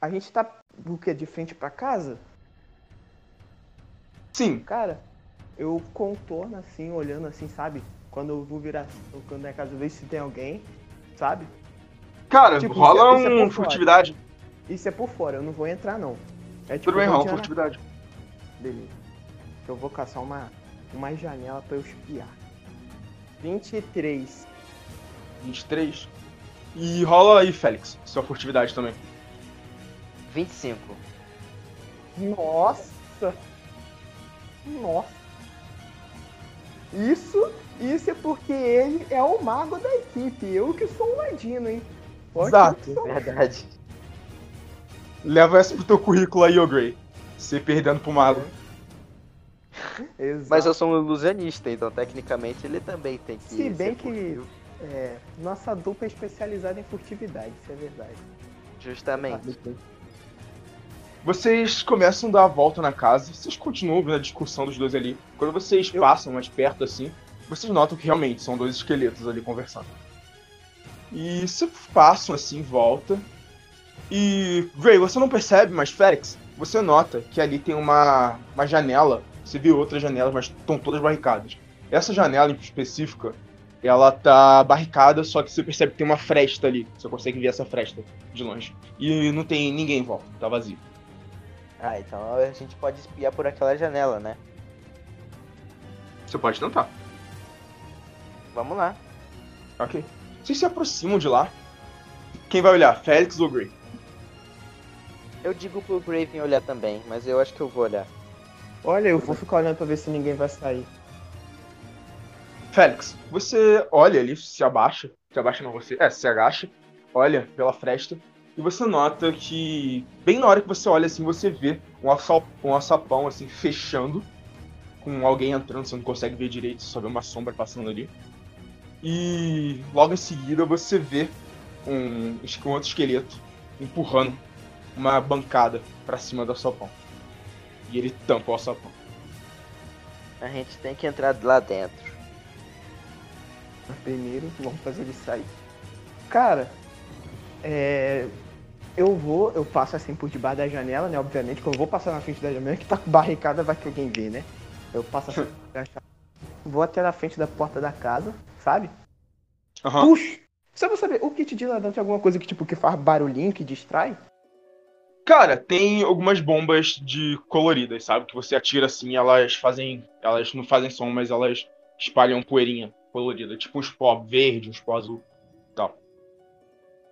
A gente tá o quê? De frente pra casa? Sim. Cara, eu contorno assim, olhando assim, sabe? Quando eu vou virar quando é casa, ver se tem alguém, sabe? Cara, Tipo, rola isso é- isso é um por fora. furtividade. Isso é por fora, eu não vou entrar não. É tipo, Tudo bem, rola furtividade. Beleza. Eu vou caçar uma, uma janela pra eu espiar. 23. 23. E rola aí, Félix, sua furtividade também. 25. Nossa! Nossa! Isso, isso é porque ele é o mago da equipe. Eu que sou um ladino, hein? Que Exato. Verdade. Leva essa pro teu currículo aí, ô Grey. Você perdendo pro mago. Exato. Mas eu sou um ilusionista, então tecnicamente ele também tem que. Se bem ser que-. É, nossa dupla é especializada em furtividade, isso é verdade. Justamente. Vocês começam a dar a volta na casa, vocês continuam vendo a discussão dos dois ali. Quando vocês Eu- passam mais perto assim, vocês notam que realmente são dois esqueletos ali conversando. E vocês passam assim, volta. E. Gray, você não percebe, mas Félix, você nota que ali tem uma, uma janela. Você viu outras janelas, mas estão todas barricadas. Essa janela em específica, ela tá barricada, só que você percebe que tem uma fresta ali. Você consegue ver essa fresta de longe. E não tem ninguém em volta, tá vazio. Ah, então a gente pode espiar por aquela janela, né? Você pode tentar. Vamos lá. Ok. Vocês se aproximam de lá. Quem vai olhar? Félix ou Grey? Eu digo pro Graven olhar também, mas eu acho que eu vou olhar. Olha, eu vou ficar olhando pra ver se ninguém vai sair. Félix, você olha ali, se abaixa. Se abaixa não, você. É, se agacha. Olha pela fresta. E você nota que, bem na hora que você olha assim, você vê um, assal, um açapão assim, fechando. Com alguém entrando, você não consegue ver direito, só vê uma sombra passando ali. E logo em seguida você vê um, um outro esqueleto empurrando uma bancada pra cima do açapão. E ele tampa o açapão. A gente tem que entrar lá dentro. Primeiro, vamos fazer ele sair. Cara, é. Eu vou, eu passo assim por debaixo da janela, né? Obviamente, que eu vou passar na frente da janela, que tá barricada, vai que alguém vê, né? Eu passo assim, vou até na frente da porta da casa, sabe? Aham. Puxa! Só pra saber, o kit de ladrão tem alguma coisa que, tipo, que faz barulhinho, que distrai? Cara, tem algumas bombas de coloridas, sabe? Que você atira assim, elas fazem. Elas não fazem som, mas elas espalham poeirinha colorida. Tipo uns pó verde, uns pó azul. Tal.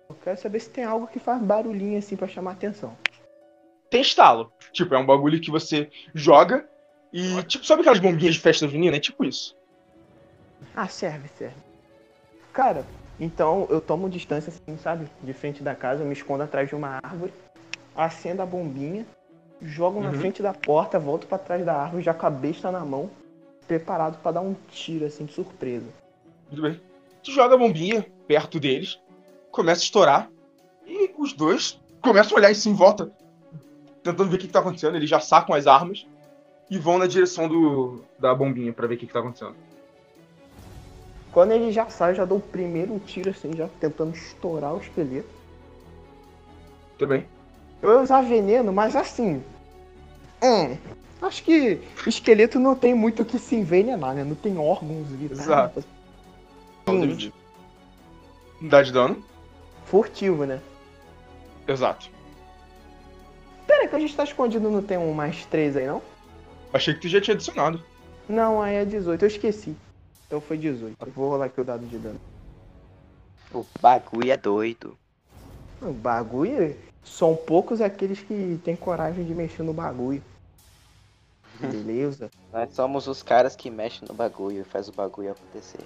Eu quero saber se tem algo que faz barulhinho assim pra chamar atenção. Tem estalo. Tipo, é um bagulho que você joga e. Tipo, sabe aquelas bombinhas de festa junina? É tipo isso. Ah, serve, serve. Cara, então eu tomo distância assim, sabe? De frente da casa, eu me escondo atrás de uma árvore, acendo a bombinha, jogo na Uhum. frente da porta, volto pra trás da árvore, já com a besta na mão, preparado pra dar um tiro assim de surpresa. Tudo bem. Tu joga a bombinha perto deles, começa a estourar, e os dois começam a olhar isso em volta, tentando ver o que, que tá acontecendo. Eles já sacam as armas e vão na direção do, da bombinha pra ver o que, que tá acontecendo. Quando ele já sai, eu já dou o primeiro tiro assim, já tentando estourar o esqueleto. Tudo bem? Eu ia usar veneno, mas assim. Hum, acho que esqueleto não tem muito o que se envenenar, né? Não tem órgãos vitais. Exato. Sim, Dá de dano? Furtivo, né? Exato. Pera que a gente tá escondido, não tem um mais três aí, não? Achei que tu já tinha adicionado. Não, aí é 18, eu esqueci. Então foi 18. Eu vou rolar aqui o dado de dano. O bagulho é doido. O bagulho. São poucos aqueles que têm coragem de mexer no bagulho. Beleza. Nós somos os caras que mexem no bagulho e faz o bagulho acontecer.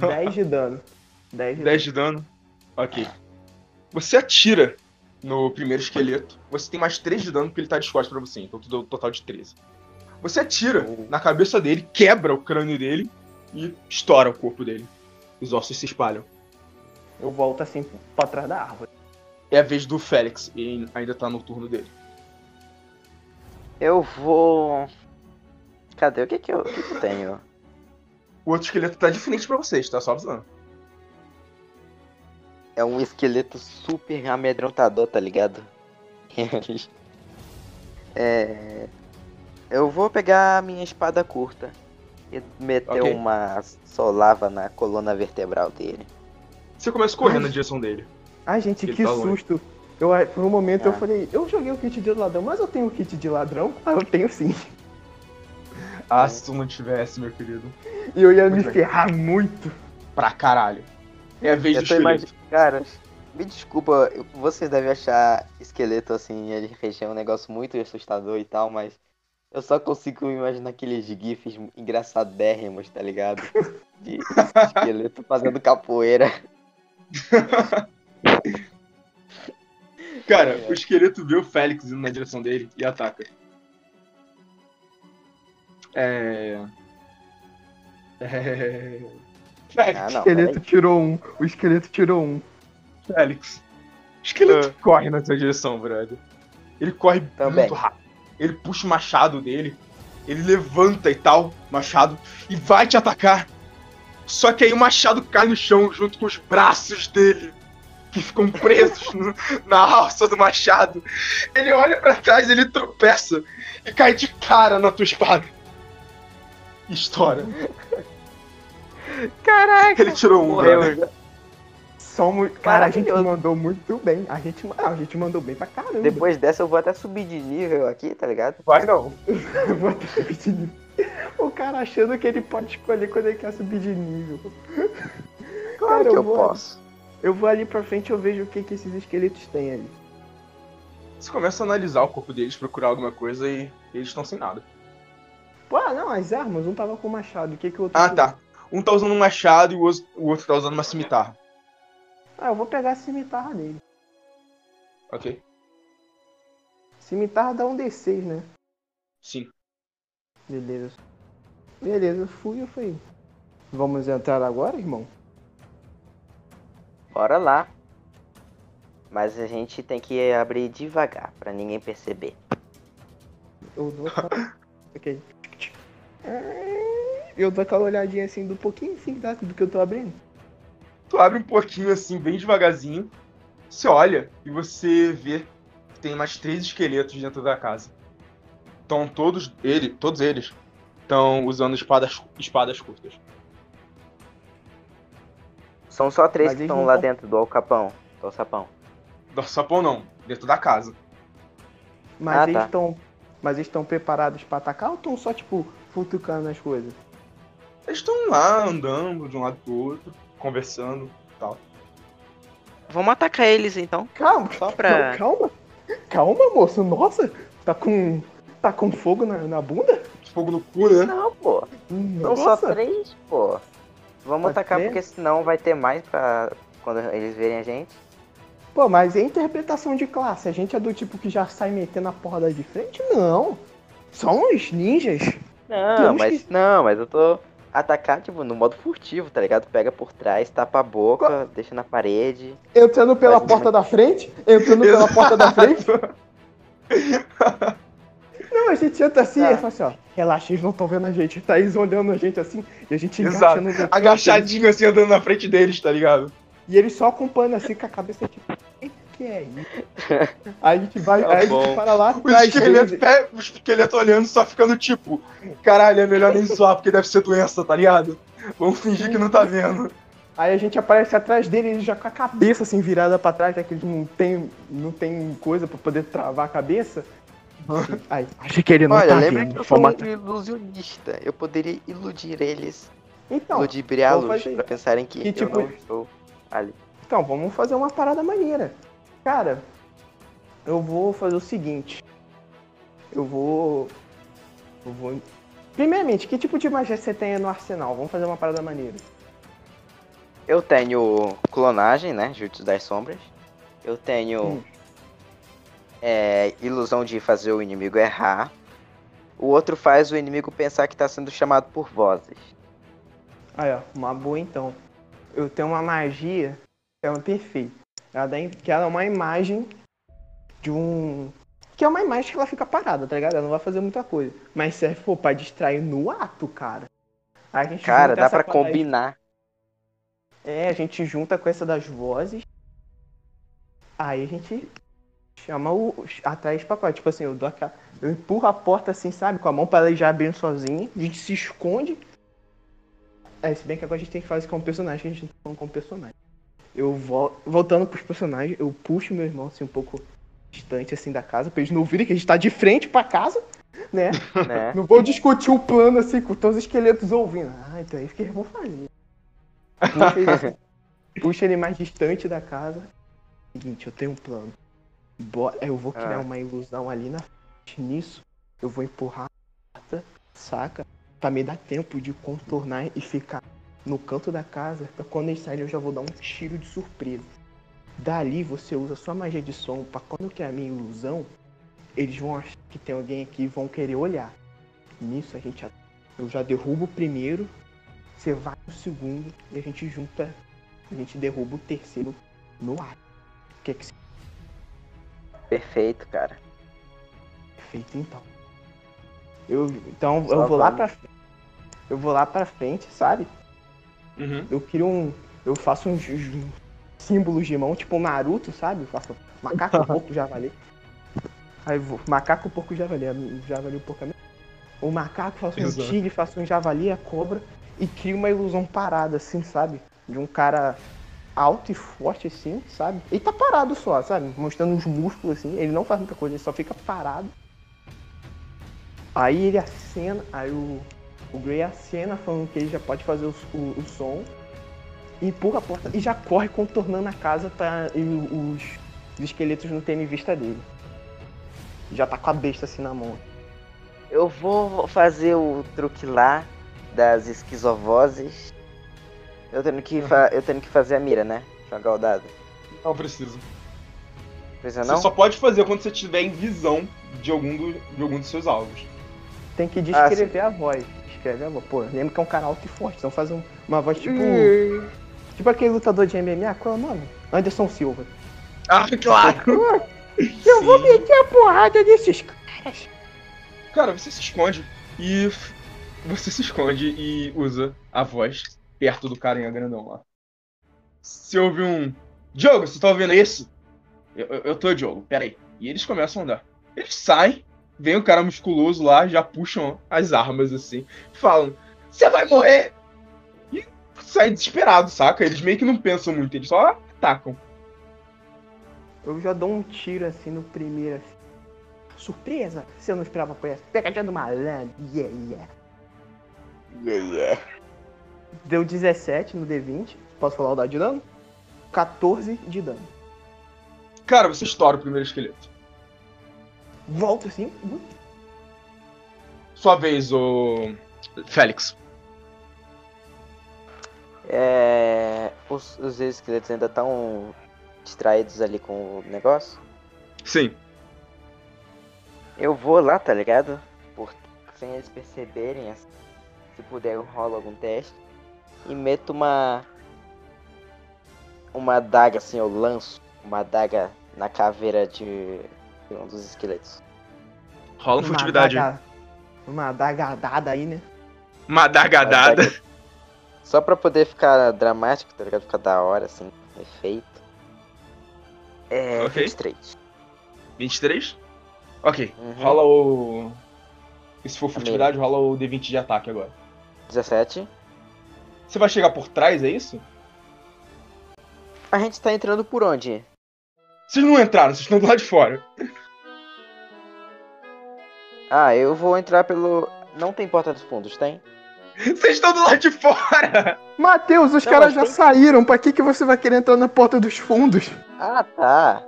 10 de dano. 10 de 10 de dano. Ok. Você atira no primeiro esqueleto. Você tem mais 3 de dano porque ele tá de costas pra você. Então tu deu um total de 13. Você atira na cabeça dele, quebra o crânio dele e estoura o corpo dele. Os ossos se espalham. Eu volto assim pra trás da árvore. É a vez do Félix e ainda tá no turno dele. Eu vou. Cadê? O que que eu, o que que eu tenho? O outro esqueleto tá de frente pra vocês, tá só avisando. É um esqueleto super amedrontador, tá ligado? É, eu vou pegar a minha espada curta e meter Ok. uma solava na coluna vertebral dele. Você começa correndo Ai. na direção dele. Ai, gente, Ele que tá longe. susto. Eu, por um momento eu Ah. falei, eu joguei o kit de ladrão, mas eu tenho o kit de ladrão? Ah, eu tenho sim. Ah, se tu não tivesse, meu querido. E eu ia me Muito bem. ferrar muito. Pra caralho. É a vez Eu do esqueleto. Cara, me desculpa, vocês devem achar esqueleto assim, ele região um negócio muito assustador e tal, mas eu só consigo imaginar aqueles gifs engraçadérrimos, tá ligado? De esqueleto fazendo capoeira. Cara, É. o esqueleto vê o Félix indo na direção dele e ataca. É. É. Félix, Ah, O não. esqueleto tirou um. O esqueleto tirou um. Félix. O esqueleto Ah. corre na sua direção, brother. Ele corre Também. muito rápido. Ele puxa o machado dele. Ele levanta e tal, machado, e vai te atacar. Só que aí o machado cai no chão junto com os braços dele, que ficam presos no- na alça do machado. Ele olha pra trás, ele tropeça e cai de cara na tua espada. Estoura. Caraca! Ele tirou um. Morreu. Somos. Cara, a gente mandou muito bem. A gente, ah, a gente mandou bem pra caramba. Depois dessa eu vou até subir de nível aqui, tá ligado? Vai não. Eu vou até subir de nível. O cara achando que ele pode escolher quando ele quer subir de nível. Claro Cara, que eu eu posso. Eu vou ali pra frente e eu vejo o que, que esses esqueletos têm ali. Você começa a analisar o corpo deles, procurar alguma coisa e eles estão sem nada. Pô, não, as armas, um tava com machado, o que que o outro Ah, tá. Um tá usando um machado e o outro, tá usando uma cimitarra. Ah, eu vou pegar a cimitarra dele. Ok? Cimitarra dá um D6, né? Sim. Beleza. Beleza, fui, eu fui. Vamos entrar agora, irmão? Bora lá. Mas a gente tem que abrir devagar, pra ninguém perceber. Eu aquela... ok. Eu dou aquela olhadinha assim do pouquinho assim tá, do que eu tô abrindo. Tu abre um pouquinho assim, bem devagarzinho. Você olha e você vê que tem mais três esqueletos dentro da casa. Então todos, ele, todos eles estão usando espadas, espadas curtas. São só três Mas que estão lá dentro do alcapão. Do alçapão. Do sapão não, dentro da casa. Mas Ah, eles tá. estão. Mas eles estão preparados pra atacar ou estão só, tipo, futucando as coisas? Eles estão lá andando de um lado pro outro, conversando e tal. Vamos atacar eles então. Calma, Só pra. calma. Calma, moço. Nossa, tá com. Tá com fogo na, na bunda? Fogo no cu, né? Não, pô. São só Nossa. três, pô. Vamos Pode atacar crer. porque senão vai ter mais pra quando eles verem a gente. Pô, mas é interpretação de classe. A gente é do tipo que já sai metendo a porra de frente? Não. São os ninjas. Não, Temos mas não, mas eu tô atacar tipo no modo furtivo, tá ligado? Pega por trás, tapa a boca, deixa na parede. Entrando pela Mas- porta da frente, entrando pela porta da frente. Não, a gente entra assim Tá. e fala assim, ó. Relaxa, eles não estão vendo a gente. Tá eles olhando a gente assim e a gente Exato. Agachadinho assim, andando na frente deles, tá ligado? E eles só acompanham assim com a cabeça tipo, que é isso? Aí a gente vai, Tá aí a gente para lá O atrás esqueleto, deles. pega- o esqueleto olhando, só ficando tipo, caralho, é melhor nem zoar, porque deve ser doença, tá ligado? Vamos fingir que não tá vendo. Aí a gente aparece atrás dele, eles já com a cabeça assim virada pra trás, já que eles não tem, não tem coisa pra poder travar a cabeça. Aí, acho que ele não Olha, tá lembra vendo. que eu sou um ilusionista. Eu poderia iludir eles, Então, ludibriá-los pra pensarem que, que eu tipo- não estou ali. então, vamos fazer uma parada maneira. Cara, eu vou fazer o seguinte. Eu vou. Eu vou. Primeiramente, que tipo de magia você tem no arsenal? Vamos fazer uma parada maneira. Eu tenho clonagem, né? Jutsu das sombras. Eu tenho Hum. é, ilusão de fazer o inimigo errar. O outro faz o inimigo pensar que tá sendo chamado por vozes. Aí, ó, uma boa então. Eu tenho uma magia, é um perfeito. Ela dá, que ela é uma imagem de um. Que é uma imagem que ela fica parada, tá ligado? Ela não vai fazer muita coisa. Mas serve, pô, pra distrair no ato, cara. Aí a gente Cara, dá pra combinar. É, a gente junta com essa das vozes. Aí a gente chama o. atrai os pacotes. Tipo assim, eu dou aquela. Eu empurro a porta assim, sabe? Com a mão pra ela já abrindo sozinha. A gente se esconde. É, se bem que agora a gente tem que fazer isso como personagem, a gente não tá falando como personagem. Eu vol... voltando pros personagens, eu puxo meu irmão assim um pouco distante assim da casa, pra eles não ouvirem que a gente tá de frente pra casa, né? Né? Não vou discutir o plano assim com todos os esqueletos ouvindo. Ah, então é isso que eles vão fazer. Puxa ele, assim, puxa ele mais distante da casa. Seguinte, eu tenho um plano. Bora, eu vou criar Ah. uma ilusão ali na frente. Nisso, eu vou empurrar a porta, saca? Pra me dar tempo de contornar e ficar no canto da casa. Pra quando eles saírem, eu já vou dar um tiro de surpresa. Dali, você usa sua magia de som pra quando eu criar a minha ilusão, eles vão achar que tem alguém aqui e vão querer olhar. Nisso, a gente eu já derrubo o primeiro, você vai no segundo e a gente junta, a gente derruba o terceiro no ar. O que é que você Perfeito, cara. feito então? Eu, então Só eu vou lá vamos. pra frente. Eu vou lá pra frente, sabe? Uhum. Eu crio um. Eu faço uns, uns símbolos de mão, tipo um Naruto, sabe? Eu faço macaco, porco, javali. Aí eu vou. Macaco, porco, javali. é, Javali, o porco é. O macaco, faço um Exato. tigre, faço um javali, a cobra. E crio uma ilusão parada, assim, sabe? De um cara alto e forte, assim, sabe? Ele tá parado só, sabe? Mostrando uns músculos, assim. Ele não faz muita coisa, ele só fica parado. Aí ele acena, aí o, o Grey acena falando que ele já pode fazer o, o, o som. E empurra a porta e já corre contornando a casa pra e os, os esqueletos não terem vista dele. Já tá com a besta assim na mão. Eu vou fazer o truque lá das esquizovozes. Eu tenho que, fa- eu tenho que fazer a mira, né? Jogar o dado. Não precisa. Precisa Você não? só pode fazer quando você tiver em visão de algum, do- de algum dos seus alvos. Tem que Ah, descrever a voz. Escreve a voz. Pô, lembra que é um cara alto e forte. Então faz um- uma voz tipo. Tipo aquele lutador de MMA, qual é o nome? Anderson Silva. Ah, claro! Eu vou meter a porrada desses caras. Cara, você se esconde e. Você se esconde e usa a voz perto do carinha grandão lá. Você ouve um. Diogo, você tá ouvindo isso? Eu, eu, eu tô, Diogo, peraí. E eles começam a andar. Eles saem, vem o cara musculoso lá, já puxam as armas assim, falam: Você vai morrer! E saem desesperados, saca? Eles meio que não pensam muito, eles só atacam. Eu já dou um tiro assim no primeiro. Assim. Surpresa! Você não esperava por essa. Pegadinha do malandro. Yeah, yeah. Yeah, yeah. Deu 17 no D20. Posso falar o dado de dano? 14 de dano. Cara, você estoura o primeiro esqueleto. Volto assim. Sua vez, o. Félix. É... Os, os esqueletos ainda estão distraídos ali com o negócio. Sim. Eu vou lá, tá ligado? Por... Sem eles perceberem, assim, se puder eu rolo algum teste. E meto uma. Uma adaga assim, eu lanço uma adaga na caveira de, de um dos esqueletos. Rola uma furtividade. adaga- Uma adagadada aí, né? Uma adagadada. Adaga- Só pra poder ficar dramático, tá ligado? Ficar da hora, assim, efeito. É, Ok. 23. 23? Ok. Uhum. Rola o. E se for furtividade, rola o D20 de ataque agora. 17. Você vai chegar por trás, é isso? A gente tá entrando por onde? Vocês não entraram, vocês estão do lado de fora. Ah, eu vou entrar pelo. Não tem porta dos fundos, tem? Vocês estão do lado de fora! Matheus, os Não, caras já tem- saíram. Pra que, que você vai querer entrar na porta dos fundos? Ah, tá.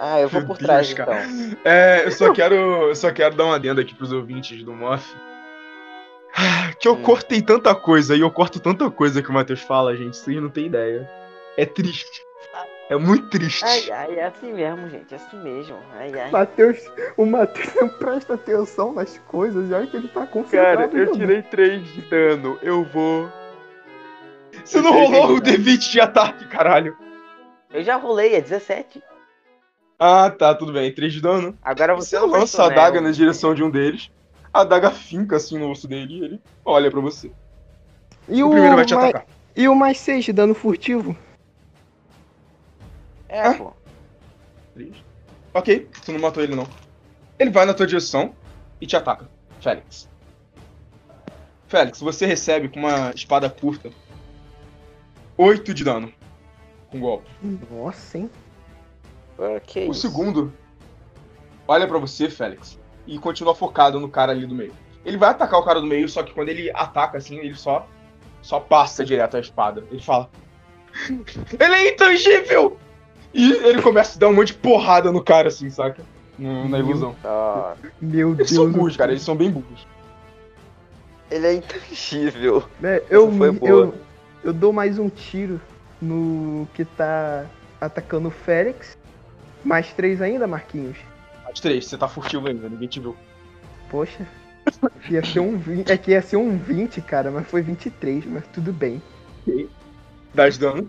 Ah, eu vou por trás Deus, cara. então. É, eu só quero. Eu só quero dar uma adenda aqui pros ouvintes do Moff. Ah, Que eu Hum. cortei tanta coisa e eu corto tanta coisa que o Matheus fala, gente. Vocês não tem ideia. É triste. É muito triste. Ai, ai, é assim mesmo, gente. É assim mesmo. Ai, ai. Matheus, o Matheus não presta atenção nas coisas, já que ele tá concentrado. jogando. 3 de dano. Eu vou. Você não Eu rolou o entendi, D20 de ataque, caralho. Eu já rolei, é 17. Ah, tá, tudo bem. 3 de dano. Agora Você você lança a adaga né? na direção de um deles. A adaga finca assim no osso dele e ele olha pra você. E O o, primeiro vai te mais- atacar. E o mais 6 de dano furtivo? É, pô. Três. Ok, tu não matou ele não. Ele vai na tua direção e te ataca. Félix. Félix, você recebe com uma espada curta 8 de dano. Com golpe. Nossa, hein? Ah, que O isso? segundo olha pra você, Félix, e continua focado no cara ali do meio. Ele vai atacar o cara do meio, só que quando ele ataca assim, ele só só passa direto a espada. Ele fala: Ele é intangível! E ele começa a dar um monte de porrada no cara assim, saca? No- na ilusão. Ah, Meu Eles Deus. são do burros, céu. cara, eles são bem burros. ele é intangível. É, eu, eu, eu dou mais um tiro no que tá atacando o Félix. Mais três ainda, Marquinhos. As três, você tá furtivo ainda, ninguém te viu. Poxa. Ia ser um 20. É que ia ser um 20, cara, mas foi 23, mas tudo bem. 10 dano.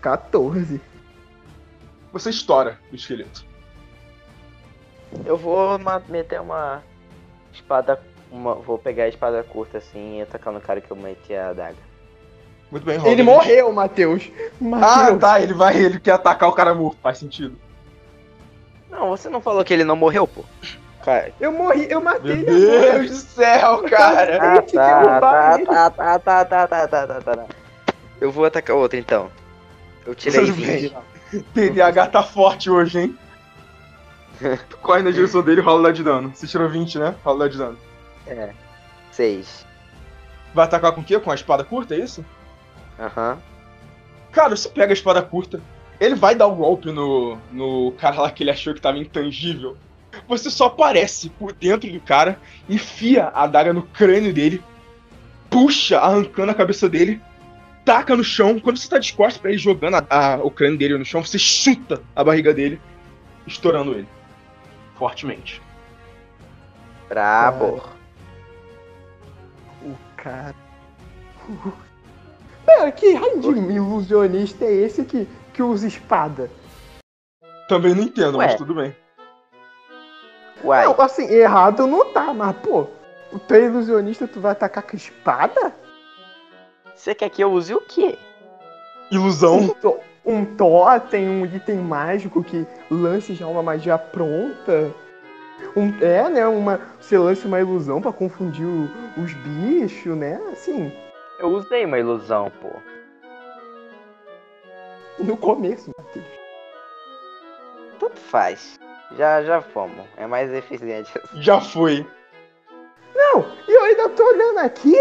14. Você estoura o esqueleto. Eu vou meter uma espada. Uma, vou pegar a espada curta assim e atacar no cara que eu meti a adaga. Muito bem, rola. Ele morreu, Matheus. Ah, Matheus. tá, ele vai, ele quer atacar o cara morto, faz sentido. Não, você não falou que ele não morreu, pô? Cara. Eu morri, eu matei Meu ele agora. Deus do céu, cara! Ah, tá, ele. tá, tá, tá, tá, tá, tá, tá, tá, tá. Eu vou atacar outro então. Eu tirei Tudo 20. TDAH tá forte hoje, hein? Tu corre na direção dele e rola o dado de dano. Você tirou 20, né? Rola o dado de dano. É. 6. Vai atacar com o quê? Com a espada curta, é isso? Aham. Cara, você pega a espada curta, ele vai dar um golpe no, no cara lá que ele achou que tava intangível. Você só aparece por dentro do cara, enfia a adaga no crânio dele, puxa, arrancando a cabeça dele, taca no chão. Quando você tá de costas pra ele jogando a- a- o crânio dele no chão, você chuta a barriga dele, estourando ele. Fortemente. Brabo. O cara. Pera, que raio de ilusionista é esse que, que usa espada? Também não entendo, mas Ué. tudo bem. Uai. Não, assim, errado não tá, mas pô, tu é ilusionista, tu vai atacar com espada? Você quer que eu use o quê? Ilusão. Um, to- um totem, um item mágico que lance já uma magia pronta. Um, é, né? Uma, você lança uma ilusão pra confundir o- os bichos, né? Assim, Eu usei uma ilusão, pô. no começo, Matheus. Tanto faz. Já, já fomos. É mais eficiente. Já foi. Não, e eu ainda tô olhando aqui.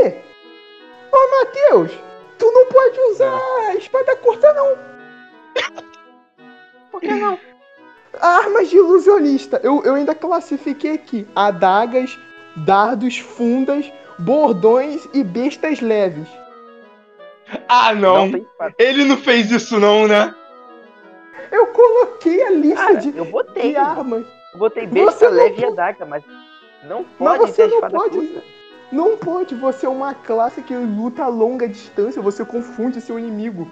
Ô, Matheus, tu não pode usar a espada curta, não. Por que não? Armas de ilusionista. Eu, eu ainda classifiquei aqui: adagas, dardos, fundas, bordões e bestas leves. Ah, não! espada. Ele não fez isso não, né? Eu coloquei a lista Cara, de, eu botei. de armas. Eu botei Você besta não leve e adaga, mas não Mas pode você ter não espada pode. curta. Não pode, você é uma classe que luta a longa distância, você confunde seu inimigo.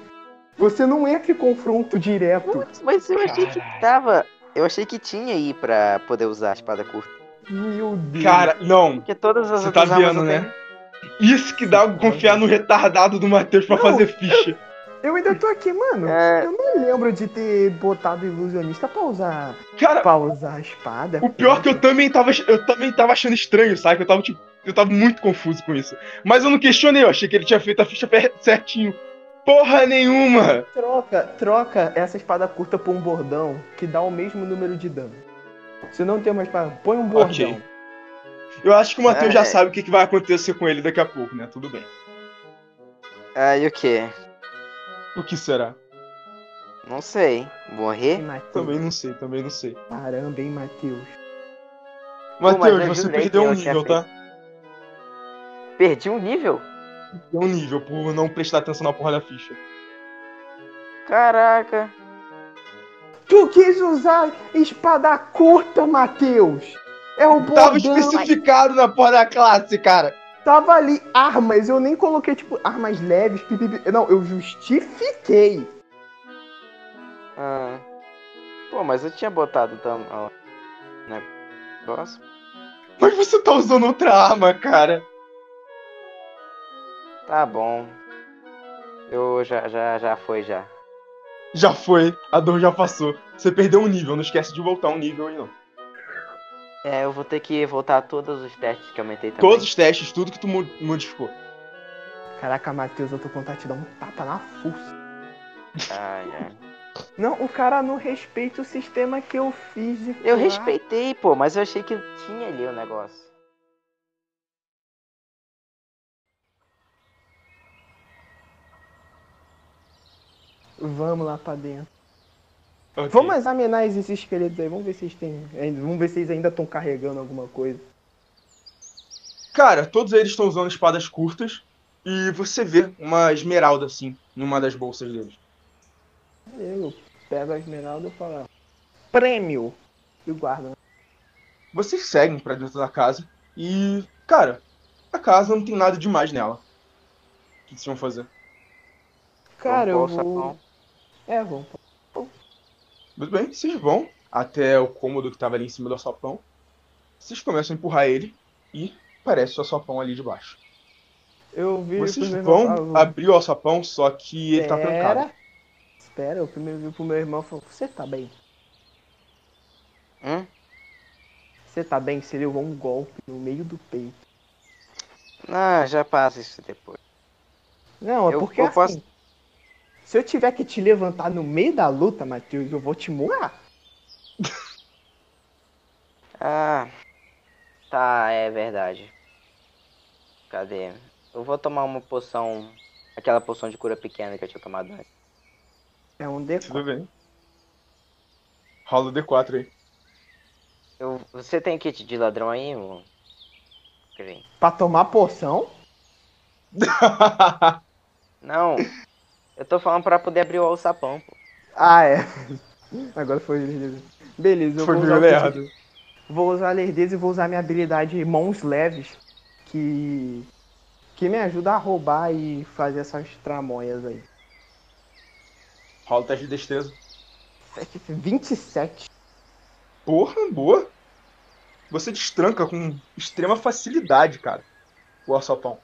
Você não entra em confronto direto. Mas eu achei que tava. Eu achei que tinha aí pra poder usar a espada curta. Meu Deus. Cara, não. Porque todas as Você tá vendo, né? tenho. Isso que dá confiar no retardado do Matheus pra Não, fazer ficha. eu ainda tô aqui, mano. É, Eu não lembro de ter botado ilusionista pra usar, Cara, pra usar a espada. o pior é que eu também tava, eu também tava achando estranho, sabe? Eu tava tipo, eu tava muito confuso com isso. Mas eu não questionei, eu achei que ele tinha feito a ficha certinho. Porra nenhuma! Troca, troca essa espada curta por um bordão que dá o mesmo número de dano. Se não tem uma espada, põe um bordão. Ok. Eu acho que o Matheus É. já sabe o que, vai acontecer com ele daqui a pouco, né? Tudo bem. aí o que? O que será? Não sei. Morrer? Também não sei, também não sei. Caramba, hein, Matheus. Matheus, eu você perdeu um nível, tá? Perdi um nível? Perdeu um nível por não prestar atenção na porra da ficha. Caraca. Tu quis usar espada curta, Matheus. É o bordão. Tava especificado na porra da classe, cara. Tava ali armas, eu nem coloquei, tipo, armas leves, pipipi. Não, eu justifiquei. Ah. Pô, mas eu tinha botado tam... ó, negócio. Mas você tá usando outra arma, cara. Tá bom. Eu já, já, já foi já. Já foi, a dor já passou. Você perdeu um nível, não esquece de voltar um nível aí não. É, eu vou ter que voltar todos os testes que eu aumentei também. Todos os testes, tudo que tu mo- modificou. Caraca, Matheus, eu tô com vontade de dar um tapa na fuça. Ai, ai. Não, o cara não respeita o sistema que eu fiz de Eu respeitei, pô, mas eu achei que tinha ali o negócio. Vamos lá pra dentro. Ok. Vamos examinar esses esqueletos aí. Vamos ver se eles têm. ainda- Vamos ver se eles ainda estão carregando alguma coisa. Cara, todos eles estão usando espadas curtas e você vê uma esmeralda assim, numa das bolsas deles. Eu pego a esmeralda e falo. "Ah, Prêmio! E guardo. né? Vocês seguem pra dentro da casa e, cara, a casa não tem nada demais nela. O que vocês vão fazer? Cara, eu vou. sapão. É, vamos. Muito bem, vocês vão até o cômodo que tava ali em cima do alçapão. Vocês começam a empurrar ele e aparece o alçapão ali de baixo. Eu vi Vocês irmão, vão abrir o alçapão, só que ele tá trancado. Espera. Espera, eu primeiro vi pro meu irmão e falou, você tá bem? Hum? Você tá bem? Você levou um golpe no meio do peito. Ah, já passa isso depois. Não, é Eu- porque eu assim. posso- Se eu tiver que te levantar no meio da luta, Matheus, eu vou te morar. Ah, tá, é verdade. Cadê? Eu vou tomar uma poção, aquela poção de cura pequena que eu tinha tomado antes. É um D4. Tudo bem. Rola o D4 aí. Eu, você tem kit de ladrão aí? Green? Pra tomar poção? Não, eu tô falando pra poder abrir o alçapão, pô. Ah, é. Agora foi. Beleza, eu Foi vou usar, errado. vou usar a lerdeza e vou usar minha habilidade Mãos Leves, que. que me ajuda a roubar e fazer essas tramóias aí. Rola o teste de destreza. 27. Porra, boa. Você destranca com extrema facilidade, cara, o alçapão.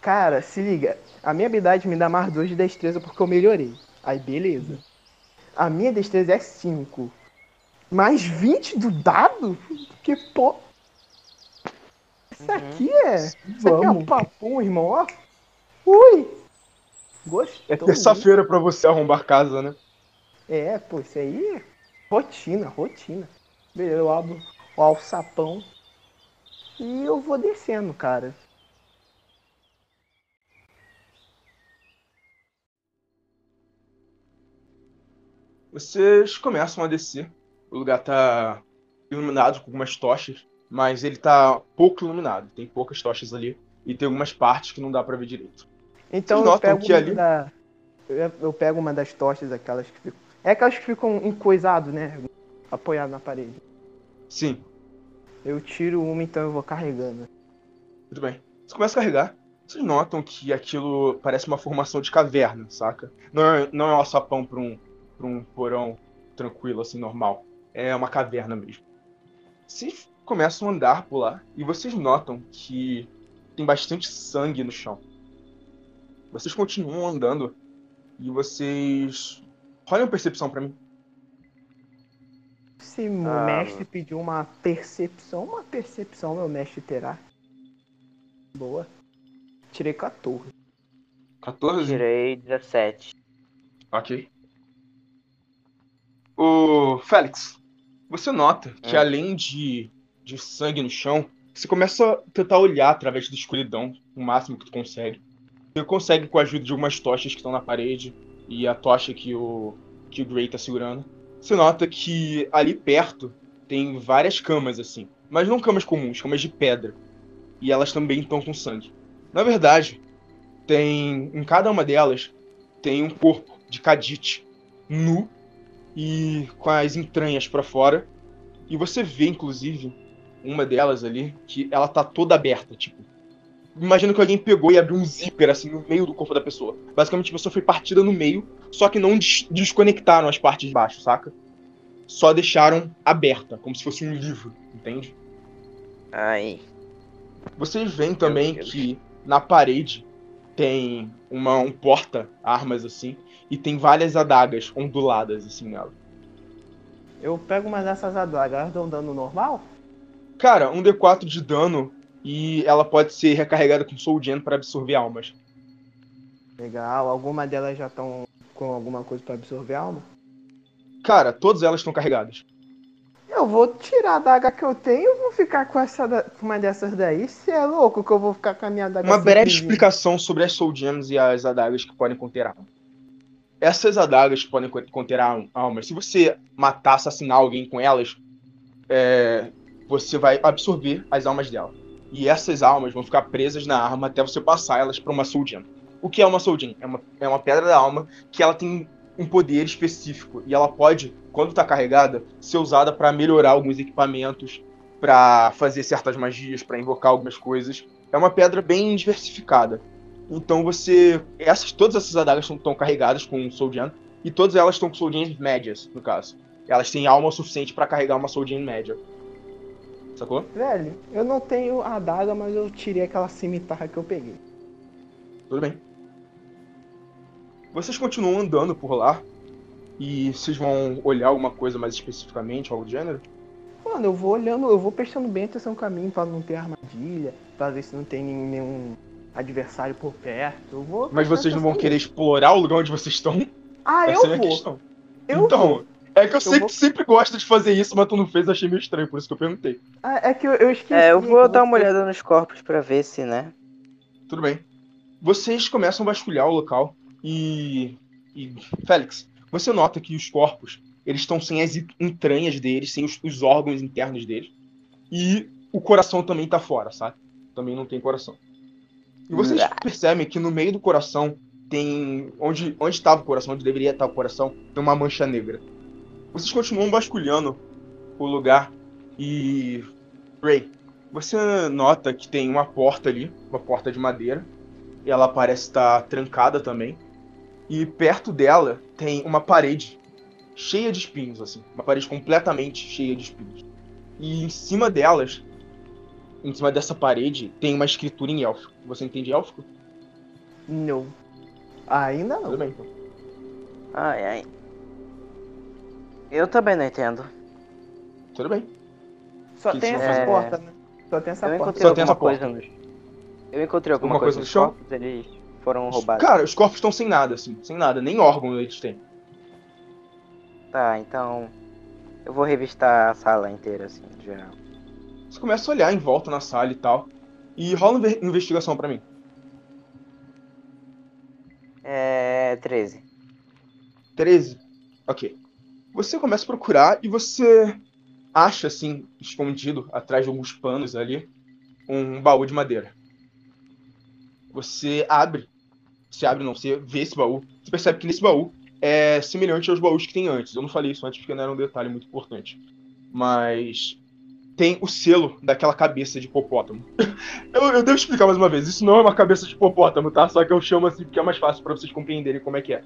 Cara, se liga. A minha habilidade me dá mais 2 de destreza porque eu melhorei. Aí, beleza. A minha destreza é 5. Mais 20 do dado? Que pô. Isso Uhum. aqui é. Isso aqui é um papum, irmão, ó. Ui! Gostou. É terça-feira pra você arrombar casa, né? É, pô, isso aí é rotina, rotina. Beleza, eu abro o alçapão e eu vou descendo, cara. Vocês começam a descer. O lugar tá iluminado com algumas tochas, mas ele tá pouco iluminado. Tem poucas tochas ali e tem algumas partes que não dá pra ver direito. Então Vocês eu pego que ali- da. Eu, pego uma das tochas, aquelas que ficam. É aquelas que ficam encoisadas, né? Apoiado na parede. Sim, Eu tiro uma, então eu vou carregando. Tudo bem. Você começa a carregar. Vocês notam que aquilo parece uma formação de caverna, saca? Não é, não é um alçapão pra um, pra um porão tranquilo, assim, normal. É uma caverna mesmo. Vocês começam a andar por lá e vocês notam que tem bastante sangue no chão. Vocês continuam andando e vocês. Olhem uma percepção pra mim. Se o Ah, mestre pediu uma percepção, uma percepção meu mestre terá. Boa. Tirei 14. 14? Tirei 17. Ok. O Félix, você nota que Hum. além de, de sangue no chão, você começa a tentar olhar através da escuridão o máximo que tu consegue. Você consegue com a ajuda de algumas tochas que estão na parede e a tocha que o, que o Gray tá segurando. Você nota que ali perto tem várias camas assim, mas não camas comuns, camas de pedra. E elas também estão com sangue. Na verdade, tem em cada uma delas tem um corpo de Kadit nu e com as entranhas pra fora. E você vê, inclusive, uma delas ali que ela tá toda aberta, tipo. Imagina que alguém pegou e abriu um zíper assim no meio do corpo da pessoa. Basicamente a pessoa foi partida no meio, só que não des- desconectaram as partes de baixo, saca? Só deixaram aberta, como se fosse um livro, entende? Aí. Vocês veem também que na parede tem uma, um porta-armas assim, e tem várias adagas onduladas assim nela. Eu pego uma dessas adagas, elas dão dano normal? Cara, um D4 de dano e ela pode ser recarregada com Soul Gem para absorver almas. Legal, alguma delas já estão com alguma coisa pra absorver alma? Cara, todas elas estão carregadas. Eu vou tirar a adaga que eu tenho e vou ficar com essa da- uma dessas daí. Se é louco que eu vou ficar com a minha adaga Uma breve explicação sobre as Soul Gems e as adagas que podem conter alma. Essas adagas podem co- conter al- almas. Se você matar, assassinar alguém com elas, é, você vai absorver as almas dela. E essas almas vão ficar presas na arma até você passar elas para uma Gem. O que é uma Gem? É uma, é uma pedra da alma que ela tem um poder específico. E ela pode, quando tá carregada, ser usada para melhorar alguns equipamentos, para fazer certas magias, para invocar algumas coisas. É uma pedra bem diversificada. Então você. Essas, todas essas adagas estão carregadas com Gem. E todas elas estão com Gems médias, no caso. Elas têm alma suficiente para carregar uma Gem média. Sacou? Velho, eu não tenho a adaga, mas eu tirei aquela cimitarra que eu peguei. Tudo bem. Vocês continuam andando por lá. E vocês vão olhar alguma coisa mais especificamente, algo do gênero? Mano, eu vou olhando, eu vou prestando bem atenção no caminho pra não ter armadilha, pra ver se não tem nenhum adversário por perto. Eu vou Mas vocês não vão querer explorar o lugar onde vocês estão? Ah, Essa eu é vou. Eu então, vou. é que eu, vou- que tu sempre gosta de fazer isso, mas tu não fez, eu achei meio estranho, por isso que eu perguntei. Ah, é que eu, eu esqueci. É, eu vou dar uma olhada nos corpos pra ver se, né? Tudo bem. Vocês começam a vasculhar o local e. e Félix, você nota que os corpos eles estão sem as entranhas deles, sem os, os órgãos internos deles. E o coração também tá fora, sabe? Também não tem coração. E vocês Ah. percebem que no meio do coração tem. Onde onde estava o coração, onde deveria estar o coração, tem uma mancha negra. Vocês continuam vasculhando o lugar e. Ray, você nota que tem uma porta ali, uma porta de madeira. E ela parece estar trancada também. E perto dela tem uma parede cheia de espinhos, assim. Uma parede completamente cheia de espinhos. E em cima delas, em cima dessa parede, tem uma escritura em élfico. Você entende élfico? Não. Ainda Tudo não. bem, então. Ai, ai. Eu também não entendo. Tudo bem. Só Que tem essas é- portas, né? Só tem essa Eu porta. Só tem essa coisa porta. nos. Eu encontrei alguma, Alguma coisa coisa no chão? corpos, eles foram roubados. Cara, os corpos estão sem nada, assim. Sem nada. Nem órgão eles têm. Tá, então. Eu vou revistar a sala inteira, assim, geral. Você começa a olhar em volta na sala e tal. E rola uma inve- investigação pra mim. É. 13. 13. Ok. Você começa a procurar e você acha, assim, escondido atrás de alguns panos ali, um baú de madeira. Você abre. Você abre, não, você vê esse baú. Você percebe que nesse baú é semelhante aos baús que tem antes. Eu não falei isso antes porque não era um detalhe muito importante. Mas tem o selo daquela cabeça de hipopótamo. eu, eu devo explicar mais uma vez. Isso não é uma cabeça de hipopótamo, tá? Só que eu chamo assim porque é mais fácil pra vocês compreenderem como é que é.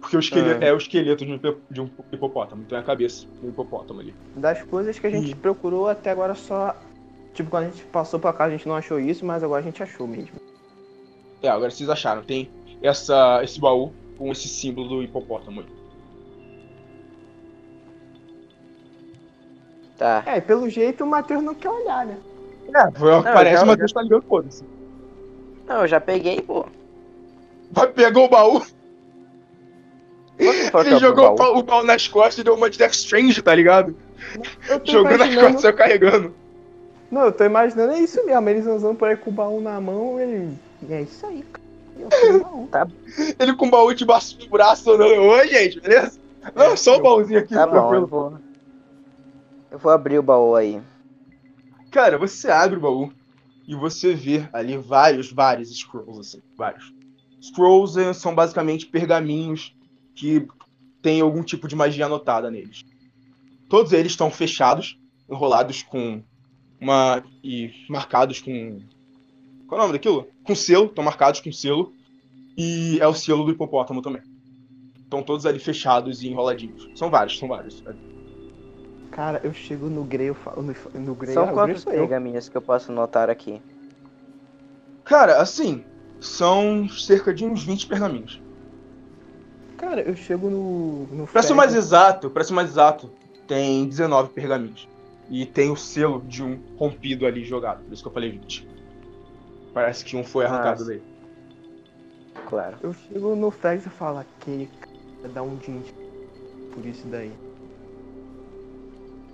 Porque o esqueleto, Ah. é o esqueleto de um, um hipopótamo. Então é a cabeça do hipopótamo ali. Das coisas que a gente E- procurou até agora só. Tipo, quando a gente passou pra cá a gente não achou isso, mas agora a gente achou mesmo. É, agora vocês acharam. Tem essa, esse baú com esse símbolo do hipopótamo aí. Tá. É, e pelo jeito o Matheus não quer olhar, né? É, foi- parece já- Deus tá ligando, foda-se. Não, eu já peguei, pô. Vai pegar o baú, que ele é o jogou o baú? o baú nas costas e deu uma de Death Strange, tá ligado? Eu Jogando nas costas e saiu carregando. Não, eu tô imaginando, é isso mesmo. Eles andando por aí com o baú na mão, ele. E é isso aí, cara. Eu o baú. Ele com o baú debaixo do braço, andando. Oi, gente, beleza? Não, só o baúzinho aqui, Tá bom, eu tranquilo. vou. Eu vou abrir o baú aí. Cara, você abre o baú e você vê ali vários, vários scrolls, assim, vários. Scrolls eh, são basicamente pergaminhos que tem algum tipo de magia anotada neles. Todos eles estão fechados, enrolados com uma. e marcados com. Qual é o nome daquilo? Com selo, estão marcados com selo. E é o selo do hipopótamo também. Estão todos ali fechados e enroladinhos. São vários, são vários. Cara, eu chego no Grey, eu falo. No, no Grey, São ah, quantos pergaminhos que eu posso notar aqui? Cara, assim, são cerca de uns 20 pergaminhos. Cara, eu chego no. no Pra ser mais exato, pra ser mais exato, tem 19 pergaminhos. E tem o selo de um rompido ali jogado. Por isso que eu falei 20. Parece que um foi arrancado Nossa. daí. Claro. Eu chego no Fex e falo, aquele cara dá um din por isso daí.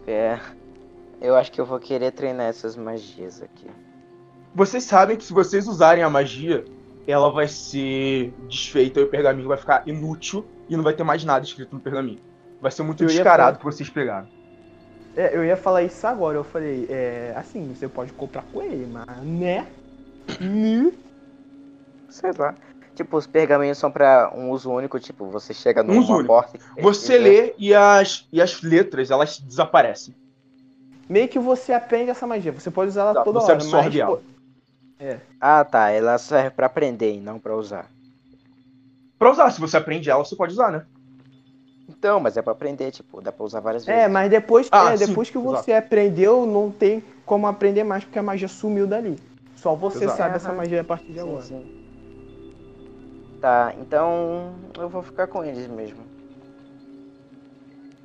É. Eu acho que eu vou querer treinar essas magias aqui. Vocês sabem que se vocês usarem a magia, ela vai ser desfeita e o pergaminho vai ficar inútil e não vai ter mais nada escrito no pergaminho. Vai ser muito Eu descarado que vocês pegaram. É, eu ia falar isso agora, eu falei, é, assim, você pode comprar com ele, mas, né? Né? Sei lá. Tipo, os pergaminhos são pra um uso único, tipo, você chega numa Um uso único. porta e Você lê e as, e as letras, elas desaparecem. Meio que você aprende essa magia, você pode usar ela Tá, toda você hora, absorve mas, ela. pô, Ah, tá. Ela serve pra aprender e não pra usar. Pra usar, se você aprende ela, você pode usar, né? Então, mas é pra aprender, tipo, dá pra usar várias vezes. É, mas depois, Ah, é, sim, depois que exato. você aprendeu, não tem como aprender mais, porque a magia sumiu dali. Só você Exato. sabe essa magia a partir de Sim, agora. sim. Tá, então eu vou ficar com eles mesmo.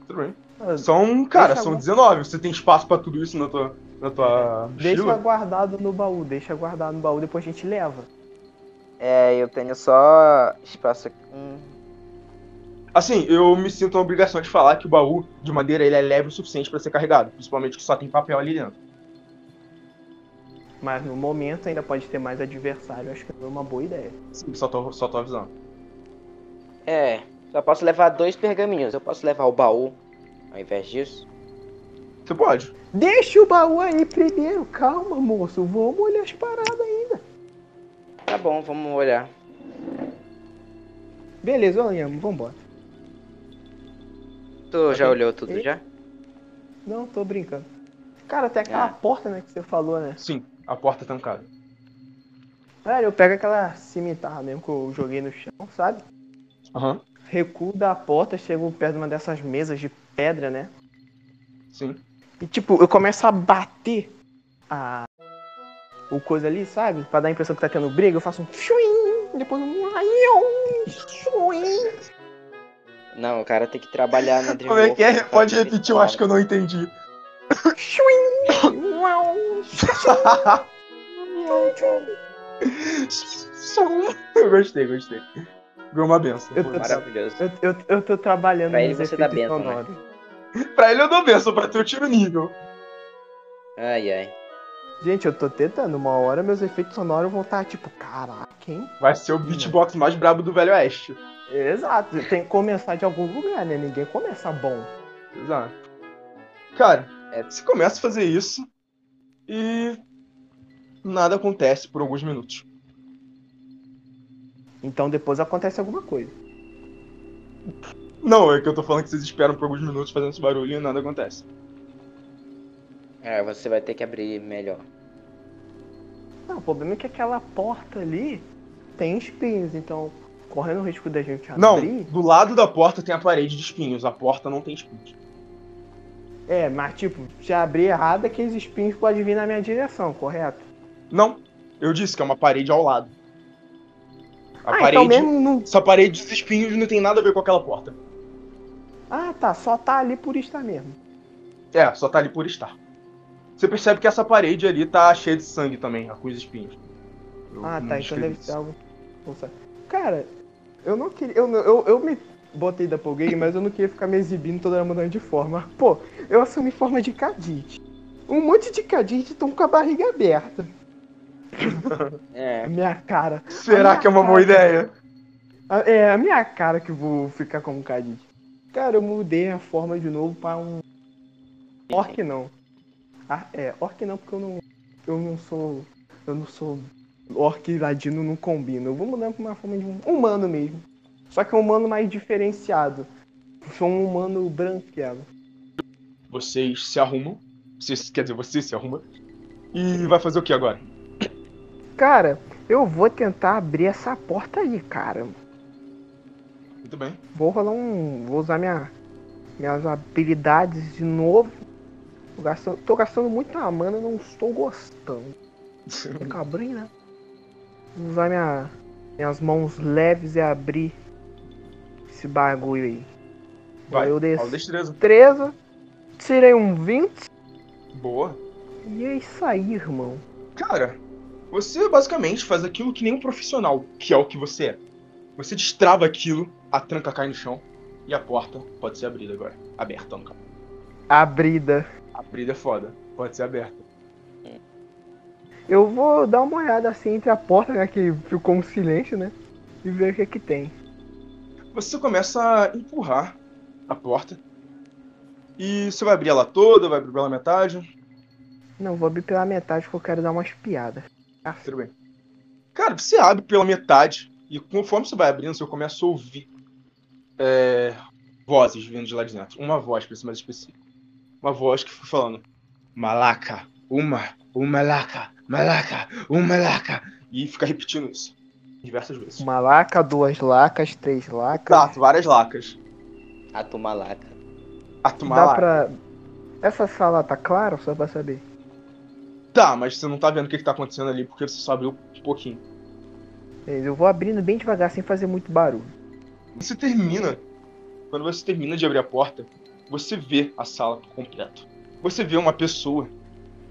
Tudo bem. São, cara, Deixa são eu- 19. Você tem espaço pra tudo isso na tua, na tua Deixa mochila? guardado no baú, deixa guardado no baú, depois a gente leva. É, eu tenho só espaço aqui. Hum, Assim, eu me sinto na obrigação de falar que o baú de madeira ele é leve o suficiente pra ser carregado. Principalmente que só tem papel ali dentro. Mas no momento ainda pode ter mais adversário, acho que não é uma boa ideia. Sim, só tô, só tô avisando. É, só posso levar dois pergaminhos. Eu posso levar o baú ao invés disso? Você pode. Deixa o baú aí primeiro, calma, moço. Vamos olhar as paradas ainda. Tá bom, vamos olhar. Beleza, olhamos, vambora. Tu já bem. olhou tudo E- já? Não, tô brincando. Cara, tem aquela Ah. porta, né, que você falou, né? Sim, a porta é trancada. Velho, eu pego aquela cimitarra mesmo que eu joguei no chão, sabe? Aham, Recuo da porta, chego perto de uma dessas mesas de pedra, né? sim. E tipo, eu começo a bater a. O coisa ali, sabe? Pra dar a impressão que tá tendo briga, eu faço um chuim, depois um aion, chuim. Não, o cara tem que trabalhar na Como é que é? Pode repetir, eu acho que eu não entendi. Chuim! Uau! eu gostei, gostei. Ganhou uma benção. Eu tô- Maravilhoso. Eu, eu, eu tô trabalhando Pra ele você dá efeitos benção, né? sonoros. Pra ele eu dou benção, pra tu eu tiro nível. Ai, ai. Gente, eu tô tentando. Uma hora meus efeitos sonoros vão estar tipo, caraca, hein? Vai ser o beatbox mais brabo do Velho Oeste. Exato, tem que começar de algum lugar, né? Ninguém começa bom. Exato. Cara, É. você começa a fazer isso e nada acontece por alguns minutos. Então depois acontece alguma coisa. Não, é que eu tô falando que vocês esperam por alguns minutos fazendo esse barulho e nada acontece. É, você vai ter que abrir melhor. Não, o problema é que aquela porta ali tem espinhos, então correndo o risco da gente Não, abrir. do lado da porta tem a parede de espinhos, a porta não tem espinhos. É, mas tipo, se abrir errado, aqueles espinhos podem vir na minha direção, correto? Não, eu disse que é uma parede ao lado. A ah, parede. então mesmo não. Essa parede dos espinhos não tem nada a ver com aquela porta. Ah, tá, só tá ali por estar mesmo. É, só tá ali por estar. Você percebe que essa parede ali tá cheia de sangue também, com os espinhos. Eu Ah, tá, então deve ser algo. Cara, eu não queria. Eu, eu, eu me botei da Polgame, mas eu não queria ficar me exibindo toda hora mudando de forma. Pô, eu assumi forma de cadite. Um monte de cadite estão com a barriga aberta. É. Minha cara. Será que é uma boa ideia? A- É a minha cara que vou ficar como cadite. Cara, eu mudei a forma de novo pra um. Orc não. Ah, é, orc não, porque eu não. Eu não sou. Eu não sou. Orc e ladino não combina. Eu vou mudar pra uma forma de um humano mesmo. Só que é um humano mais diferenciado. Sou um humano branquelo. Vocês se arrumam. Vocês, quer dizer, você se arruma. E vai fazer o que agora? Cara, eu vou tentar abrir essa porta aí, cara. Muito bem. Vou rolar um. Vou usar minha, minhas habilidades de novo. Tô gastando, tô gastando muita mana, não estou gostando. É cabrinho, né? usar minha, minhas mãos leves e abrir esse bagulho aí. Vai, Eu destreza. 13, tirei um 20 Boa. e é isso aí, irmão. Cara, você basicamente faz aquilo que nem um profissional, que é o que você é. Você destrava aquilo, a tranca cai no chão e a porta pode ser abrida agora. Aberta, no caso. Abrida. Abrida é foda. Pode ser aberta. Eu vou dar uma olhada assim entre a porta, né? Que ficou um silêncio, né? E ver o que que tem. Você começa a empurrar a porta. E você vai abrir ela toda, vai abrir pela metade. Não, vou abrir pela metade porque eu quero dar umas piadas. Ah, Tudo bem. Cara, você abre pela metade e conforme você vai abrindo, você começa a ouvir é, vozes vindo de lá de dentro. Uma voz, pra ser mais específico. Uma voz que foi falando: Malaca, uma, uma laca, malaca, uma laca. E fica repetindo isso diversas vezes. uma laca, duas lacas, três lacas. Exato, várias lacas. A tumalaca. A tomar Dá laca. pra. Essa sala tá clara só pra saber? Tá, mas você não tá vendo o que, que tá acontecendo ali porque você só abriu um pouquinho. Beleza, Eu vou abrindo bem devagar sem fazer muito barulho. Você termina. Quando você termina de abrir a porta, você vê a sala por completo. Você vê uma pessoa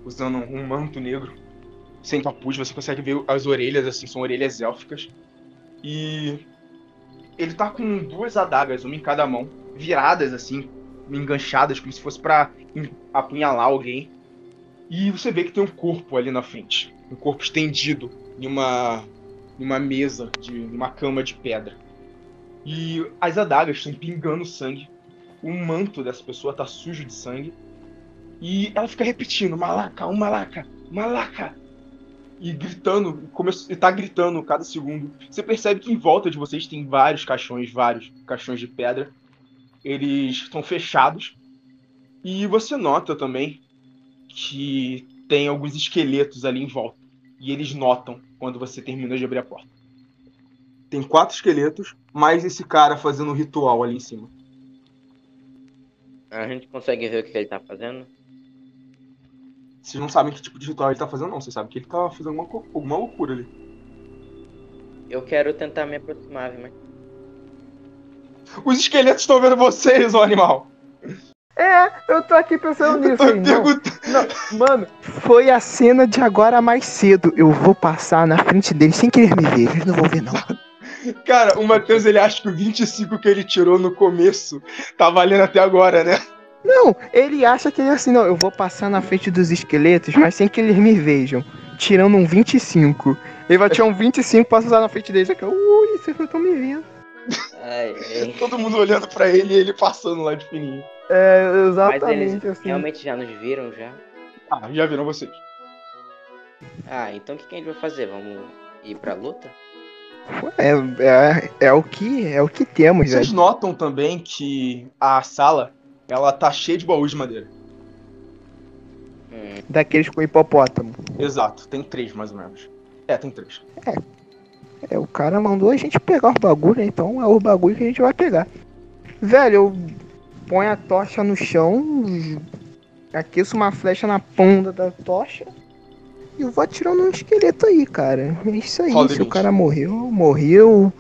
usando um manto negro, sem capuz, você consegue ver as orelhas, assim, são orelhas élficas. E ele tá com duas adagas, uma em cada mão, viradas assim, enganchadas, como se fosse em- apunhalar alguém. E você vê que tem um corpo ali na frente. Um corpo estendido em uma, em uma mesa, de uma cama de pedra. E as adagas estão pingando sangue. O manto dessa pessoa tá sujo de sangue. E ela fica repetindo: Malaca, um malaca, malaca. E gritando, come- e tá gritando cada segundo. Você percebe que em volta de vocês tem vários caixões, vários caixões de pedra. Eles estão fechados. E você nota também que tem alguns esqueletos ali em volta. E eles notam quando você termina de abrir a porta. Tem quatro esqueletos, mais esse cara fazendo um ritual ali em cima. A gente consegue ver o que ele tá fazendo? Vocês não sabem que tipo de ritual ele tá fazendo, não. Vocês sabem que ele tá fazendo alguma, alguma loucura ali. Eu quero tentar me aproximar, mas. Os esqueletos estão vendo vocês, ô animal! É, eu tô aqui pensando nisso. aí, não. mano, foi a cena de agora mais cedo. Eu vou passar na frente deles sem querer me ver. Eles não vão ver, não. Cara, o Matheus ele acha que o 25 que ele tirou no começo tá valendo até agora, né? Não, ele acha que ele é assim, não. Eu vou passar na frente dos esqueletos, mas sem que eles me vejam. Tirando um 25. Ele vai tirar um 25 pra passar na frente deles. Aqui, ui, vocês não estão me vendo. Ai, ai. Todo mundo olhando pra ele e ele passando lá de fininho. É, Mas exatamente eles assim. realmente já nos viram já? Ah, já viram vocês. Ah, então o que, que a gente vai fazer? Vamos ir pra luta? É, é, é o que é o que temos, Vocês velho. notam também que a sala, ela tá cheia de baús de madeira. Hum, Daqueles com hipopótamo. Exato, tem três mais ou menos. É, tem três. É, o cara mandou a gente pegar os bagulho, né? então é o bagulho que a gente vai pegar. Velho, eu ponho a tocha no chão, aqueço uma flecha na ponta da tocha e eu vou atirando um esqueleto aí, cara. É isso aí, Roda se o cara morreu, morreu,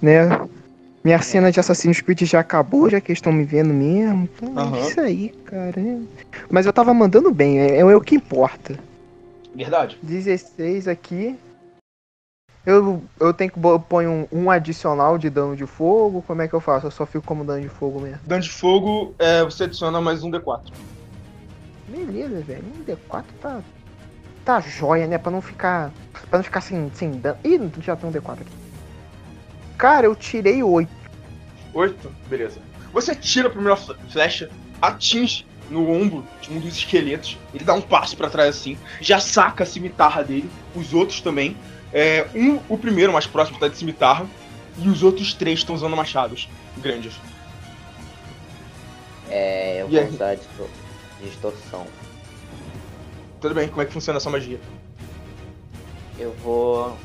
né? Minha cena de Assassin's Creed já acabou, já que eles estão me vendo mesmo. Então Aham. é isso aí, cara. Mas eu tava mandando bem, é, é o que importa. Verdade. 16 aqui. Eu, eu tenho que pôr um, um adicional de dano de fogo. Como é que eu faço? Eu só fico como dano de fogo mesmo. Dano de fogo, é, você adiciona mais um D4. Beleza, velho. Um D4 tá. Tá jóia, né? Pra não ficar. Pra não ficar sem, sem dano. Ih, já tem um D4 aqui. Cara, eu tirei 8. Oito, beleza. Você tira a primeira fle- flecha, atinge no ombro de um dos esqueletos. Ele dá um passo pra trás assim, já saca a cimitarra dele. Os outros também. É, um, o primeiro mais próximo tá de cimitarra. E os outros três estão usando machados grandes. é, eu E vou usar distor- distorção. Tudo bem, como é que funciona essa magia? Eu vou.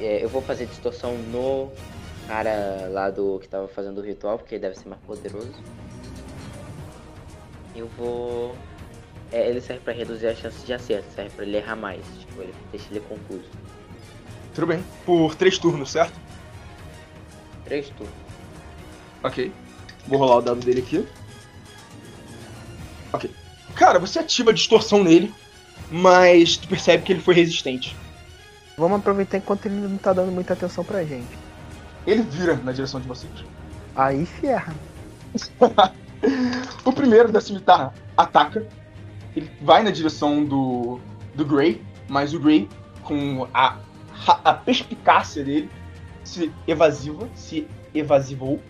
É, eu vou fazer distorção no cara lá do que tava fazendo o ritual, porque ele deve ser mais poderoso. Eu vou. É, ele serve pra reduzir a chance de acerto, serve pra ele errar mais. Tipo, ele deixa ele confuso. Tudo bem. Por três turnos, certo? Três turnos. Ok. Vou rolar o dado dele aqui. Ok. Cara, você ativa a distorção nele, mas tu percebe que ele foi resistente. Vamos aproveitar enquanto ele não tá dando muita atenção pra gente. Ele vira na direção de vocês. Aí ferra. o primeiro da cimitarra ataca. Ele vai na direção do, do Grey, mas o Grey, com a, a perspicácia dele, se evasiva, se evasivou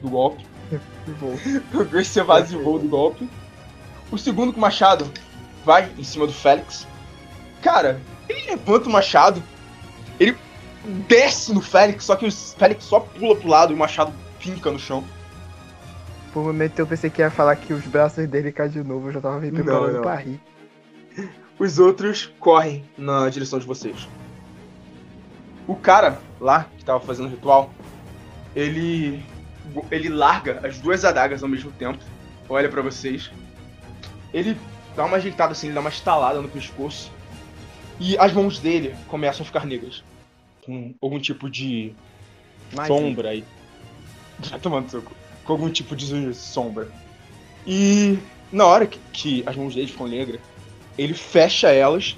do golpe. o Grey se evasivou do golpe. O segundo com o machado vai em cima do Félix. Cara, ele levanta o machado, ele desce no Félix, só que o Félix só pula pro lado e o machado finca no chão. Por um momento eu pensei que ia falar que os braços dele caem de novo, eu já tava me preparando Não, não. pra rir. Os outros correm na direção de vocês. O cara lá que tava fazendo o ritual, ele ele larga as duas adagas ao mesmo tempo, olha pra vocês. Ele dá uma ajeitada assim, ele dá uma estalada no pescoço. E as mãos dele começam a ficar negras. Com algum tipo de Mas, sombra aí. Vai tomando seu cu. Com algum tipo de sombra. E na hora que, que as mãos dele ficam negras, ele fecha elas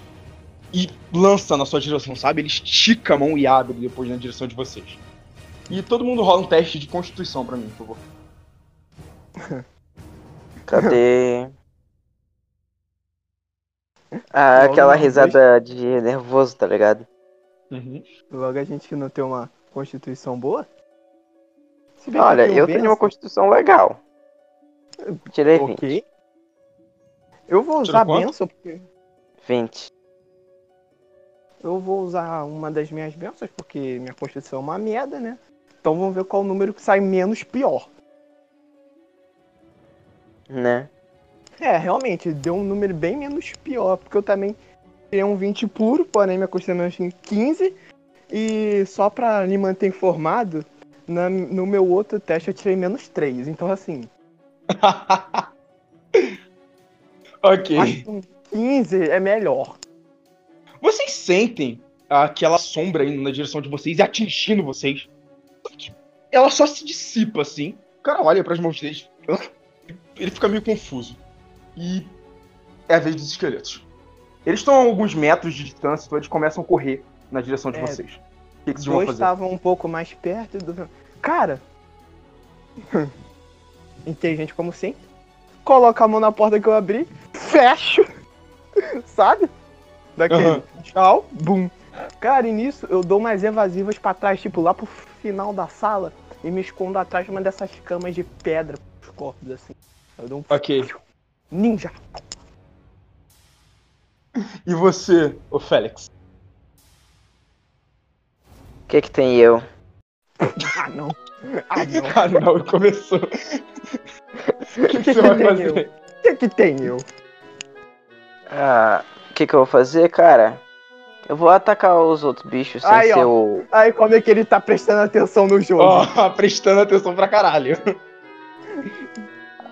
e lança na sua direção, sabe? Ele estica a mão e abre depois na direção de vocês. E todo mundo rola um teste de constituição pra mim, por favor. Cadê? Ah, Logo aquela risada de nervoso, tá ligado? Uhum. Logo a gente que não tem uma constituição boa. Se bem que Olha, eu tenho uma benção. constituição legal. Tirei 20. Ok. Eu vou usar quanto? benção, porque 20. eu vou usar uma das minhas bênçãos, porque minha constituição é uma merda, né? Então vamos ver qual o número que sai menos pior. Né? É, realmente, deu um número bem menos pior, porque eu também tirei um 20 puro, porém minha constituição é 15. E só pra me manter informado, na- no meu outro teste eu tirei menos 3. Então assim, ok. um 15 é melhor. Vocês sentem aquela sombra indo na direção de vocês e atingindo vocês. Ela só se dissipa assim. O cara olha pras mãos deles. Ele fica meio confuso. E é a vez dos esqueletos. Eles estão a alguns metros de distância, então eles começam a correr na direção de É, vocês. O que, que vocês vão Dois fazer? estavam um pouco mais perto do. Cara! Inteligente como sempre. Coloca a mão na porta que eu abri, fecho! Sabe? Daquele Aham. tchau, bum. Cara, e nisso eu dou umas evasivas pra trás, tipo lá pro final da sala, e me escondo atrás de uma dessas camas de pedra pros corpos, assim. Eu dou um Ok. Ninja! E você, ô Félix? O que que tem eu? Ah não! Ah não! Ah, não, começou. O que, que que você vai tem fazer? O que que tem eu? Ah, o que que eu vou fazer, cara? Eu vou atacar os outros bichos sem Aí, ó. ser o. Aí como é que ele tá prestando atenção no jogo? Ó, prestando atenção pra caralho.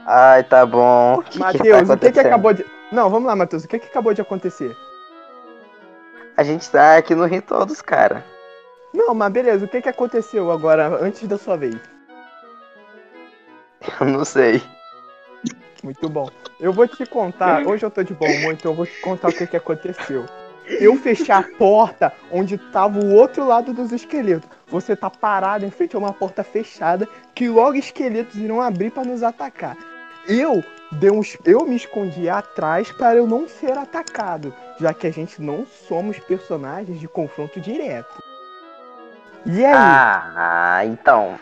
Ai, tá bom. Tá Matheus, o que que acabou de. Não, vamos lá, Matheus. O que que acabou de acontecer? A gente tá aqui no ritual dos caras. Não, mas beleza, o que que aconteceu agora, antes da sua vez? Eu não sei. Muito bom. Eu vou te contar, hoje eu tô de bom humor, então eu vou te contar o que que aconteceu. Eu fechei a porta onde tava o outro lado dos esqueletos. Você tá parado em frente a uma porta fechada que logo esqueletos irão abrir para nos atacar. Eu dei uns, eu me escondi atrás para eu não ser atacado, já que a gente não somos personagens de confronto direto. E aí? Ah, então.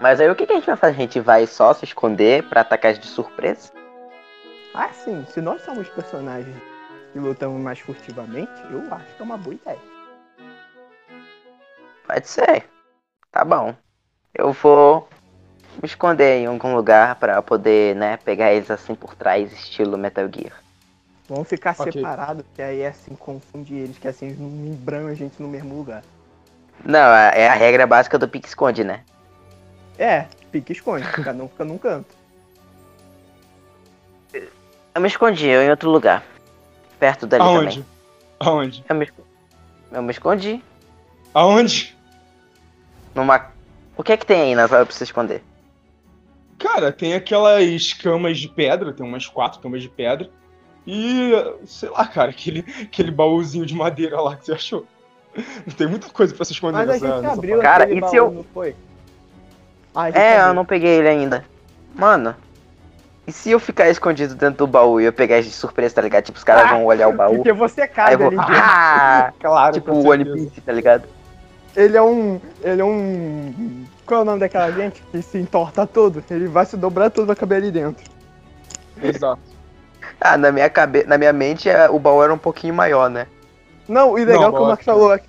Mas aí o que, que a gente vai fazer? A gente vai só se esconder pra atacar de surpresa? Ah, sim, se nós somos personagens e lutamos mais furtivamente, eu acho que é uma boa ideia. Pode ser. Tá bom. Eu vou me esconder em algum lugar pra poder, né, pegar eles assim por trás, estilo Metal Gear. Vamos ficar Ok. separados, que aí assim confunde eles, que assim eles não embranham a gente no mesmo lugar. Não, é é a regra básica do pique-esconde, né? É, pique esconde, cada um fica num canto. Eu me escondi, eu em outro lugar. Perto dali também. Aonde? Aonde? Eu me, eu me escondi. Aonde? Numa. O que é que tem aí na sala pra você esconder? Cara, tem aquelas camas de pedra, tem umas quatro camas de pedra. E, sei lá, cara, aquele, aquele baúzinho de madeira lá que você achou. Tem muita coisa pra se esconder Mas a gente nessa abriu. Cara, e baú, se eu- não foi? Ah, a gente É, eu abriu. não peguei ele ainda. Mano. E se eu ficar escondido dentro do baú e eu pegar de surpresa, tá ligado? Tipo, os caras Ah, vão olhar o baú. Porque você cabe eu vou. ali dentro. Ah! Claro, Tipo o One. Piece, tá ligado? Ele é um. Ele é um. Qual é o nome daquela gente que se entorta todo? Ele vai se dobrar todo pra caber ali dentro. Exato. Ah, na minha, cabe... na minha mente é- o baú era um pouquinho maior, né? Não, e legal Não, que o Marcos falou.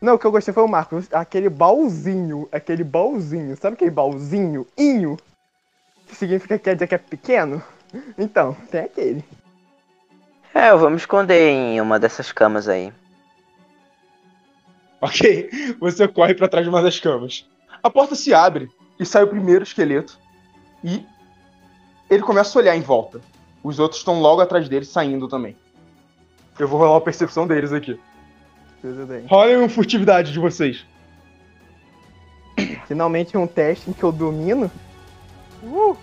Não, o que eu gostei foi o Marcos. Aquele baúzinho. Aquele baúzinho. Sabe aquele baúzinho? Inho? Que significa que quer dizer que é pequeno? Então, tem aquele. É, eu vou me esconder em uma dessas camas aí. Ok, você corre pra trás de uma das camas. A porta se abre e sai o primeiro esqueleto. E ele começa a olhar em volta. Os outros estão logo atrás dele, saindo também. Eu vou rolar a percepção deles aqui. Rolem uma furtividade de vocês. Finalmente um teste em que eu domino. Uh!